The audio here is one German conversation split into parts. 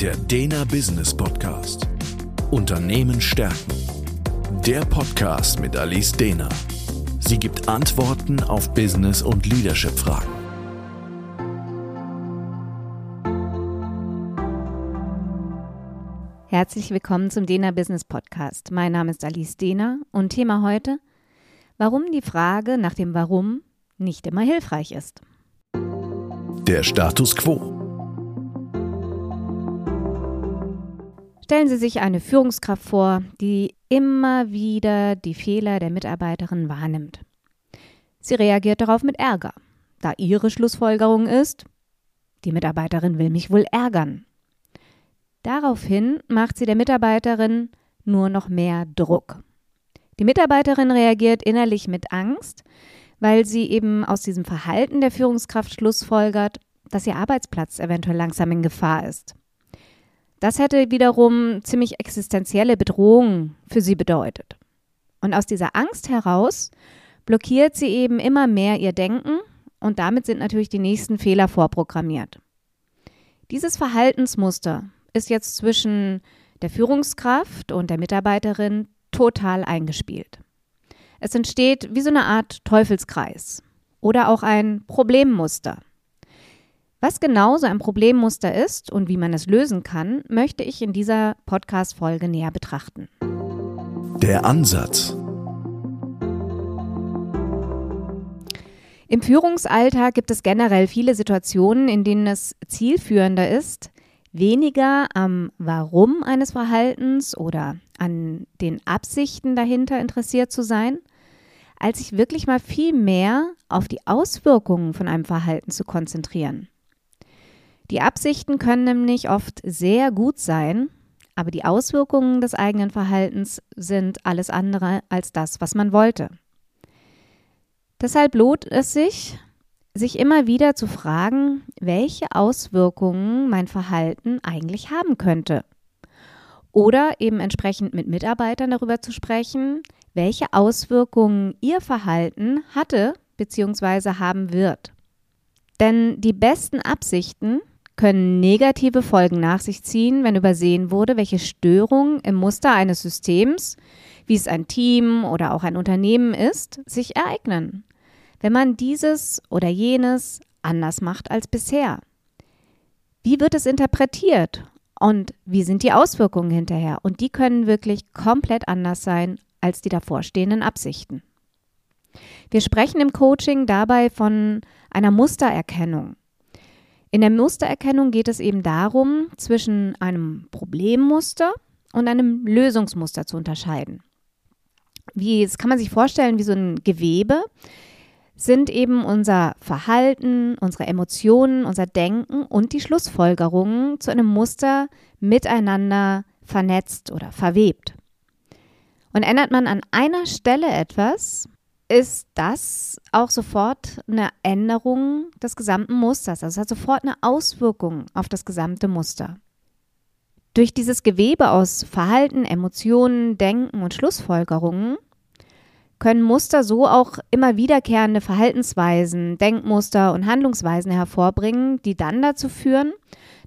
Der Dena Business Podcast. Unternehmen stärken. Der Podcast mit Alice Dena. Sie gibt Antworten auf Business- und Leadership-Fragen. Herzlich willkommen zum Dena Business Podcast. Mein Name ist Alice Dena und Thema heute, warum die Frage nach dem Warum nicht immer hilfreich ist. Der Status quo. Stellen Sie sich eine Führungskraft vor, die immer wieder die Fehler der Mitarbeiterin wahrnimmt. Sie reagiert darauf mit Ärger, da ihre Schlussfolgerung ist, die Mitarbeiterin will mich wohl ärgern. Daraufhin macht sie der Mitarbeiterin nur noch mehr Druck. Die Mitarbeiterin reagiert innerlich mit Angst, weil sie eben aus diesem Verhalten der Führungskraft schlussfolgert, dass ihr Arbeitsplatz eventuell langsam in Gefahr ist. Das hätte wiederum ziemlich existenzielle Bedrohung für sie bedeutet. Und aus dieser Angst heraus blockiert sie eben immer mehr ihr Denken und damit sind natürlich die nächsten Fehler vorprogrammiert. Dieses Verhaltensmuster ist jetzt zwischen der Führungskraft und der Mitarbeiterin total eingespielt. Es entsteht wie so eine Art Teufelskreis oder auch ein Problemmuster. Was genau so ein Problemmuster ist und wie man es lösen kann, möchte ich in dieser Podcast-Folge näher betrachten. Der Ansatz. Im Führungsalltag gibt es generell viele Situationen, in denen es zielführender ist, weniger am Warum eines Verhaltens oder an den Absichten dahinter interessiert zu sein, als sich wirklich mal viel mehr auf die Auswirkungen von einem Verhalten zu konzentrieren. Die Absichten können nämlich oft sehr gut sein, aber die Auswirkungen des eigenen Verhaltens sind alles andere als das, was man wollte. Deshalb lohnt es sich, sich immer wieder zu fragen, welche Auswirkungen mein Verhalten eigentlich haben könnte. Oder eben entsprechend mit Mitarbeitern darüber zu sprechen, welche Auswirkungen ihr Verhalten hatte bzw. haben wird. Denn die besten Absichten können negative Folgen nach sich ziehen, wenn übersehen wurde, welche Störungen im Muster eines Systems, wie es ein Team oder auch ein Unternehmen ist, sich ereignen wenn man dieses oder jenes anders macht als bisher? Wie wird es interpretiert und wie sind die Auswirkungen hinterher? Und die können wirklich komplett anders sein als die davorstehenden Absichten. Wir sprechen im Coaching dabei von einer Mustererkennung. In der Mustererkennung geht es eben darum, zwischen einem Problemmuster und einem Lösungsmuster zu unterscheiden. Wie, das kann man sich vorstellen wie so ein Gewebe, sind eben unser Verhalten, unsere Emotionen, unser Denken und die Schlussfolgerungen zu einem Muster miteinander vernetzt oder verwebt. Und ändert man an einer Stelle etwas, ist das auch sofort eine Änderung des gesamten Musters. Also es hat sofort eine Auswirkung auf das gesamte Muster. Durch dieses Gewebe aus Verhalten, Emotionen, Denken und Schlussfolgerungen können Muster so auch immer wiederkehrende Verhaltensweisen, Denkmuster und Handlungsweisen hervorbringen, die dann dazu führen,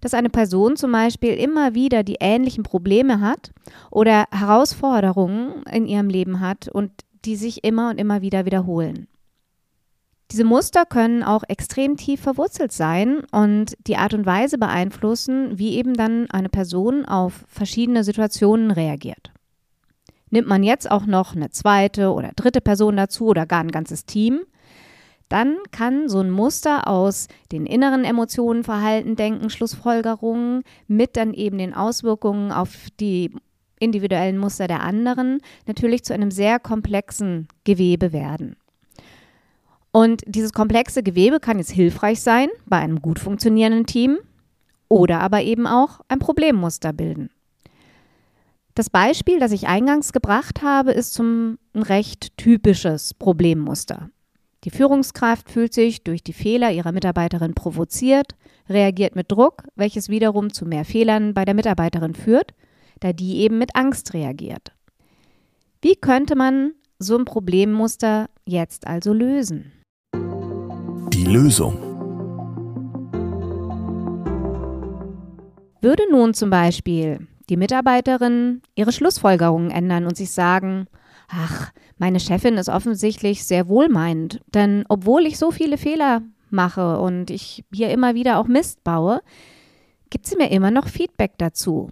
dass eine Person zum Beispiel immer wieder die ähnlichen Probleme hat oder Herausforderungen in ihrem Leben hat und die sich immer und immer wieder wiederholen. Diese Muster können auch extrem tief verwurzelt sein und die Art und Weise beeinflussen, wie eben dann eine Person auf verschiedene Situationen reagiert. Nimmt man jetzt auch noch eine zweite oder dritte Person dazu oder gar ein ganzes Team, dann kann so ein Muster aus den inneren Emotionen, Verhalten, Denken, Schlussfolgerungen mit dann eben den Auswirkungen auf die individuellen Muster der anderen natürlich zu einem sehr komplexen Gewebe werden. Und dieses komplexe Gewebe kann jetzt hilfreich sein bei einem gut funktionierenden Team oder aber eben auch ein Problemmuster bilden. Das Beispiel, das ich eingangs gebracht habe, ist zum ein recht typisches Problemmuster. Die Führungskraft fühlt sich durch die Fehler ihrer Mitarbeiterin provoziert, reagiert mit Druck, welches wiederum zu mehr Fehlern bei der Mitarbeiterin führt, da die eben mit Angst reagiert. Wie könnte man so ein Problemmuster jetzt also lösen? Die Lösung. Würde nun zum Beispiel die Mitarbeiterin ihre Schlussfolgerungen ändern und sich sagen, ach, meine Chefin ist offensichtlich sehr wohlmeinend, denn obwohl ich so viele Fehler mache und ich hier immer wieder auch Mist baue, gibt sie mir immer noch Feedback dazu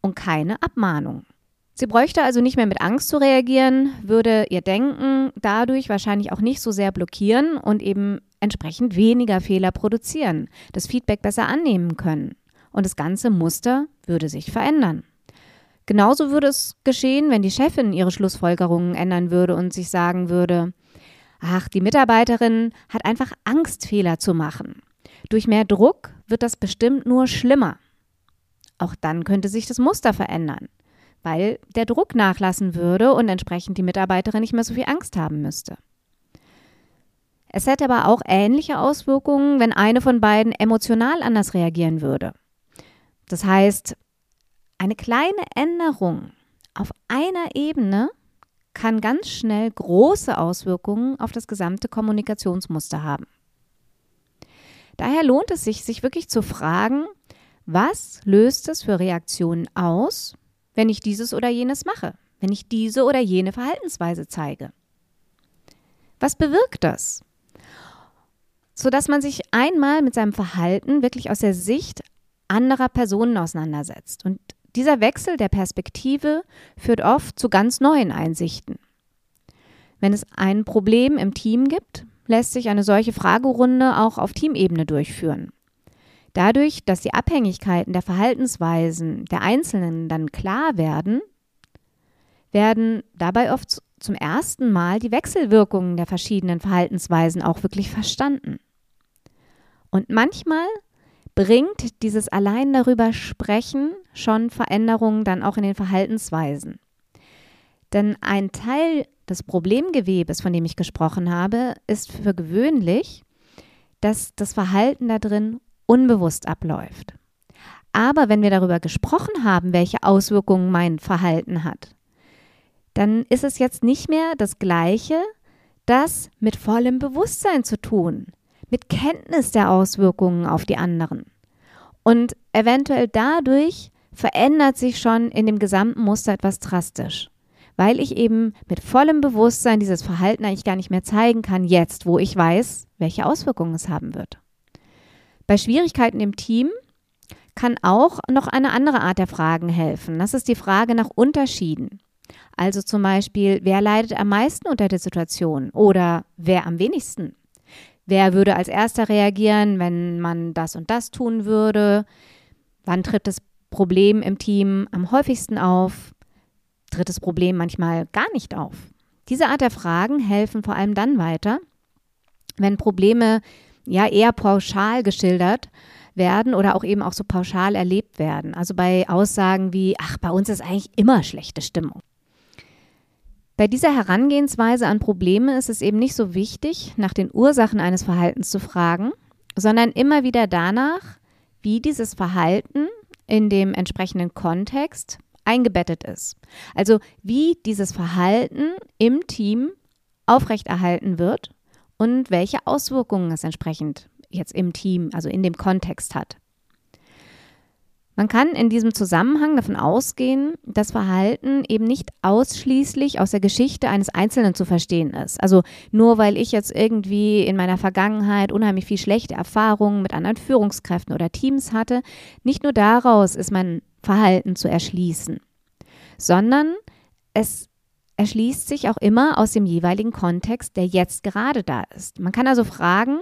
und keine Abmahnung. Sie bräuchte also nicht mehr mit Angst zu reagieren, würde ihr Denken dadurch wahrscheinlich auch nicht so sehr blockieren und eben entsprechend weniger Fehler produzieren, das Feedback besser annehmen können. Und das ganze Muster würde sich verändern. Genauso würde es geschehen, wenn die Chefin ihre Schlussfolgerungen ändern würde und sich sagen würde, ach, die Mitarbeiterin hat einfach Angst, Fehler zu machen. Durch mehr Druck wird das bestimmt nur schlimmer. Auch dann könnte sich das Muster verändern weil der Druck nachlassen würde und entsprechend die Mitarbeiterin nicht mehr so viel Angst haben müsste. Es hätte aber auch ähnliche Auswirkungen, wenn eine von beiden emotional anders reagieren würde. Das heißt, eine kleine Änderung auf einer Ebene kann ganz schnell große Auswirkungen auf das gesamte Kommunikationsmuster haben. Daher lohnt es sich, sich wirklich zu fragen, was löst es für Reaktionen aus, wenn ich dieses oder jenes mache, wenn ich diese oder jene Verhaltensweise zeige. Was bewirkt das? Sodass man sich einmal mit seinem Verhalten wirklich aus der Sicht anderer Personen auseinandersetzt. Und dieser Wechsel der Perspektive führt oft zu ganz neuen Einsichten. Wenn es ein Problem im Team gibt, lässt sich eine solche Fragerunde auch auf Teamebene durchführen. Dadurch, dass die Abhängigkeiten der Verhaltensweisen der Einzelnen dann klar werden, werden dabei oft zum ersten Mal die Wechselwirkungen der verschiedenen Verhaltensweisen auch wirklich verstanden. Und manchmal bringt dieses allein darüber sprechen schon Veränderungen dann auch in den Verhaltensweisen. Denn ein Teil des Problemgewebes, von dem ich gesprochen habe, ist für gewöhnlich, dass das Verhalten da drin unbewusst abläuft. Aber wenn wir darüber gesprochen haben, welche Auswirkungen mein Verhalten hat, dann ist es jetzt nicht mehr das Gleiche, das mit vollem Bewusstsein zu tun, mit Kenntnis der Auswirkungen auf die anderen. Und eventuell dadurch verändert sich schon in dem gesamten Muster etwas drastisch, weil ich eben mit vollem Bewusstsein dieses Verhalten eigentlich gar nicht mehr zeigen kann, jetzt, wo ich weiß, welche Auswirkungen es haben wird. Bei Schwierigkeiten im Team kann auch noch eine andere Art der Fragen helfen. Das ist die Frage nach Unterschieden. Also zum Beispiel, wer leidet am meisten unter der Situation oder wer am wenigsten? Wer würde als erster reagieren, wenn man das und das tun würde? Wann tritt das Problem im Team am häufigsten auf? Tritt das Problem manchmal gar nicht auf? Diese Art der Fragen helfen vor allem dann weiter, wenn Probleme ja eher pauschal geschildert werden oder auch eben auch so pauschal erlebt werden. Also bei Aussagen wie, ach, bei uns ist eigentlich immer schlechte Stimmung. Bei dieser Herangehensweise an Probleme ist es eben nicht so wichtig, nach den Ursachen eines Verhaltens zu fragen, sondern immer wieder danach, wie dieses Verhalten in dem entsprechenden Kontext eingebettet ist. Also wie dieses Verhalten im Team aufrechterhalten wird und welche Auswirkungen es entsprechend jetzt im Team, also in dem Kontext hat. Man kann in diesem Zusammenhang davon ausgehen, dass Verhalten eben nicht ausschließlich aus der Geschichte eines Einzelnen zu verstehen ist. Also nur weil ich jetzt irgendwie in meiner Vergangenheit unheimlich viel schlechte Erfahrungen mit anderen Führungskräften oder Teams hatte, nicht nur daraus ist mein Verhalten zu erschließen, sondern es erschließt sich auch immer aus dem jeweiligen Kontext, der jetzt gerade da ist. Man kann also fragen,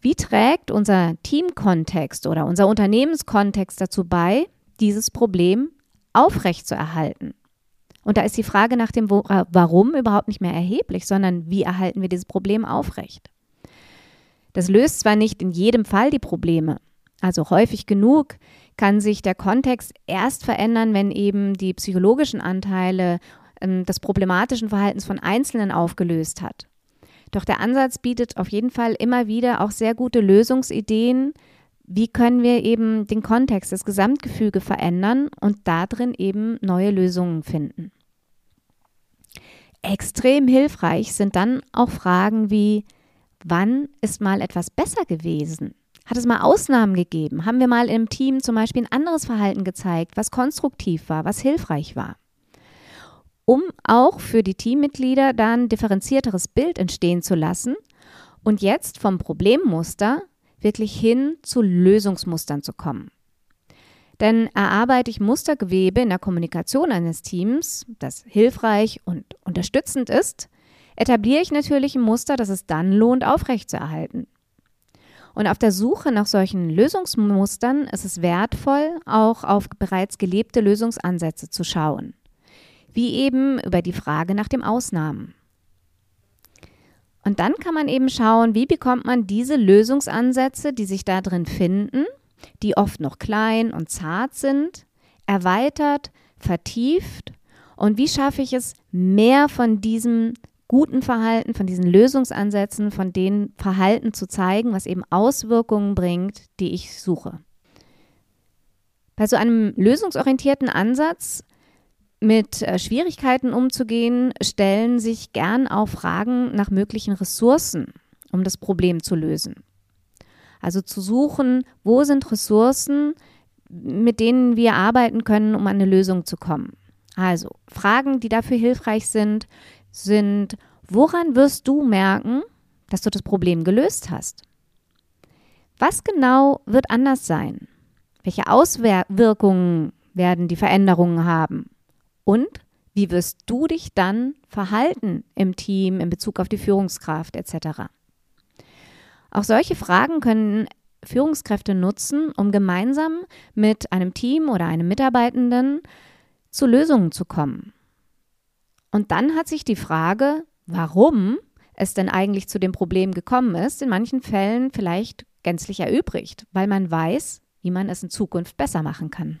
wie trägt unser Teamkontext oder unser Unternehmenskontext dazu bei, dieses Problem aufrechtzuerhalten? Und da ist die Frage nach dem Warum überhaupt nicht mehr erheblich, sondern wie erhalten wir dieses Problem aufrecht? Das löst zwar nicht in jedem Fall die Probleme, also häufig genug kann sich der Kontext erst verändern, wenn eben die psychologischen Anteile ähm, des problematischen Verhaltens von Einzelnen aufgelöst hat. Doch der Ansatz bietet auf jeden Fall immer wieder auch sehr gute Lösungsideen, wie können wir eben den Kontext, das Gesamtgefüge verändern und darin eben neue Lösungen finden. Extrem hilfreich sind dann auch Fragen wie, wann ist mal etwas besser gewesen? Hat es mal Ausnahmen gegeben? Haben wir mal im Team zum Beispiel ein anderes Verhalten gezeigt, was konstruktiv war, was hilfreich war? Um auch für die Teammitglieder dann differenzierteres Bild entstehen zu lassen und jetzt vom Problemmuster wirklich hin zu Lösungsmustern zu kommen. Denn erarbeite ich Mustergewebe in der Kommunikation eines Teams, das hilfreich und unterstützend ist, etabliere ich natürlich ein Muster, das es dann lohnt, aufrechtzuerhalten. Und auf der Suche nach solchen Lösungsmustern ist es wertvoll, auch auf bereits gelebte Lösungsansätze zu schauen. Wie eben über die Frage nach dem Ausnahmen. Und dann kann man eben schauen, wie bekommt man diese Lösungsansätze, die sich da drin finden, die oft noch klein und zart sind, erweitert, vertieft und wie schaffe ich es, mehr von diesem guten Verhalten, von diesen Lösungsansätzen, von den Verhalten zu zeigen, was eben Auswirkungen bringt, die ich suche. Bei so einem lösungsorientierten Ansatz mit äh, Schwierigkeiten umzugehen, stellen sich gern auch Fragen nach möglichen Ressourcen, um das Problem zu lösen. Also zu suchen, wo sind Ressourcen, mit denen wir arbeiten können, um an eine Lösung zu kommen. Also Fragen, die dafür hilfreich sind, sind, woran wirst du merken, dass du das Problem gelöst hast? Was genau wird anders sein? Welche Auswirkungen werden die Veränderungen haben? Und wie wirst du dich dann verhalten im Team in Bezug auf die Führungskraft etc.? Auch solche Fragen können Führungskräfte nutzen, um gemeinsam mit einem Team oder einem Mitarbeitenden zu Lösungen zu kommen. Und dann hat sich die Frage, warum es denn eigentlich zu dem Problem gekommen ist, in manchen Fällen vielleicht gänzlich erübrigt, weil man weiß, wie man es in Zukunft besser machen kann.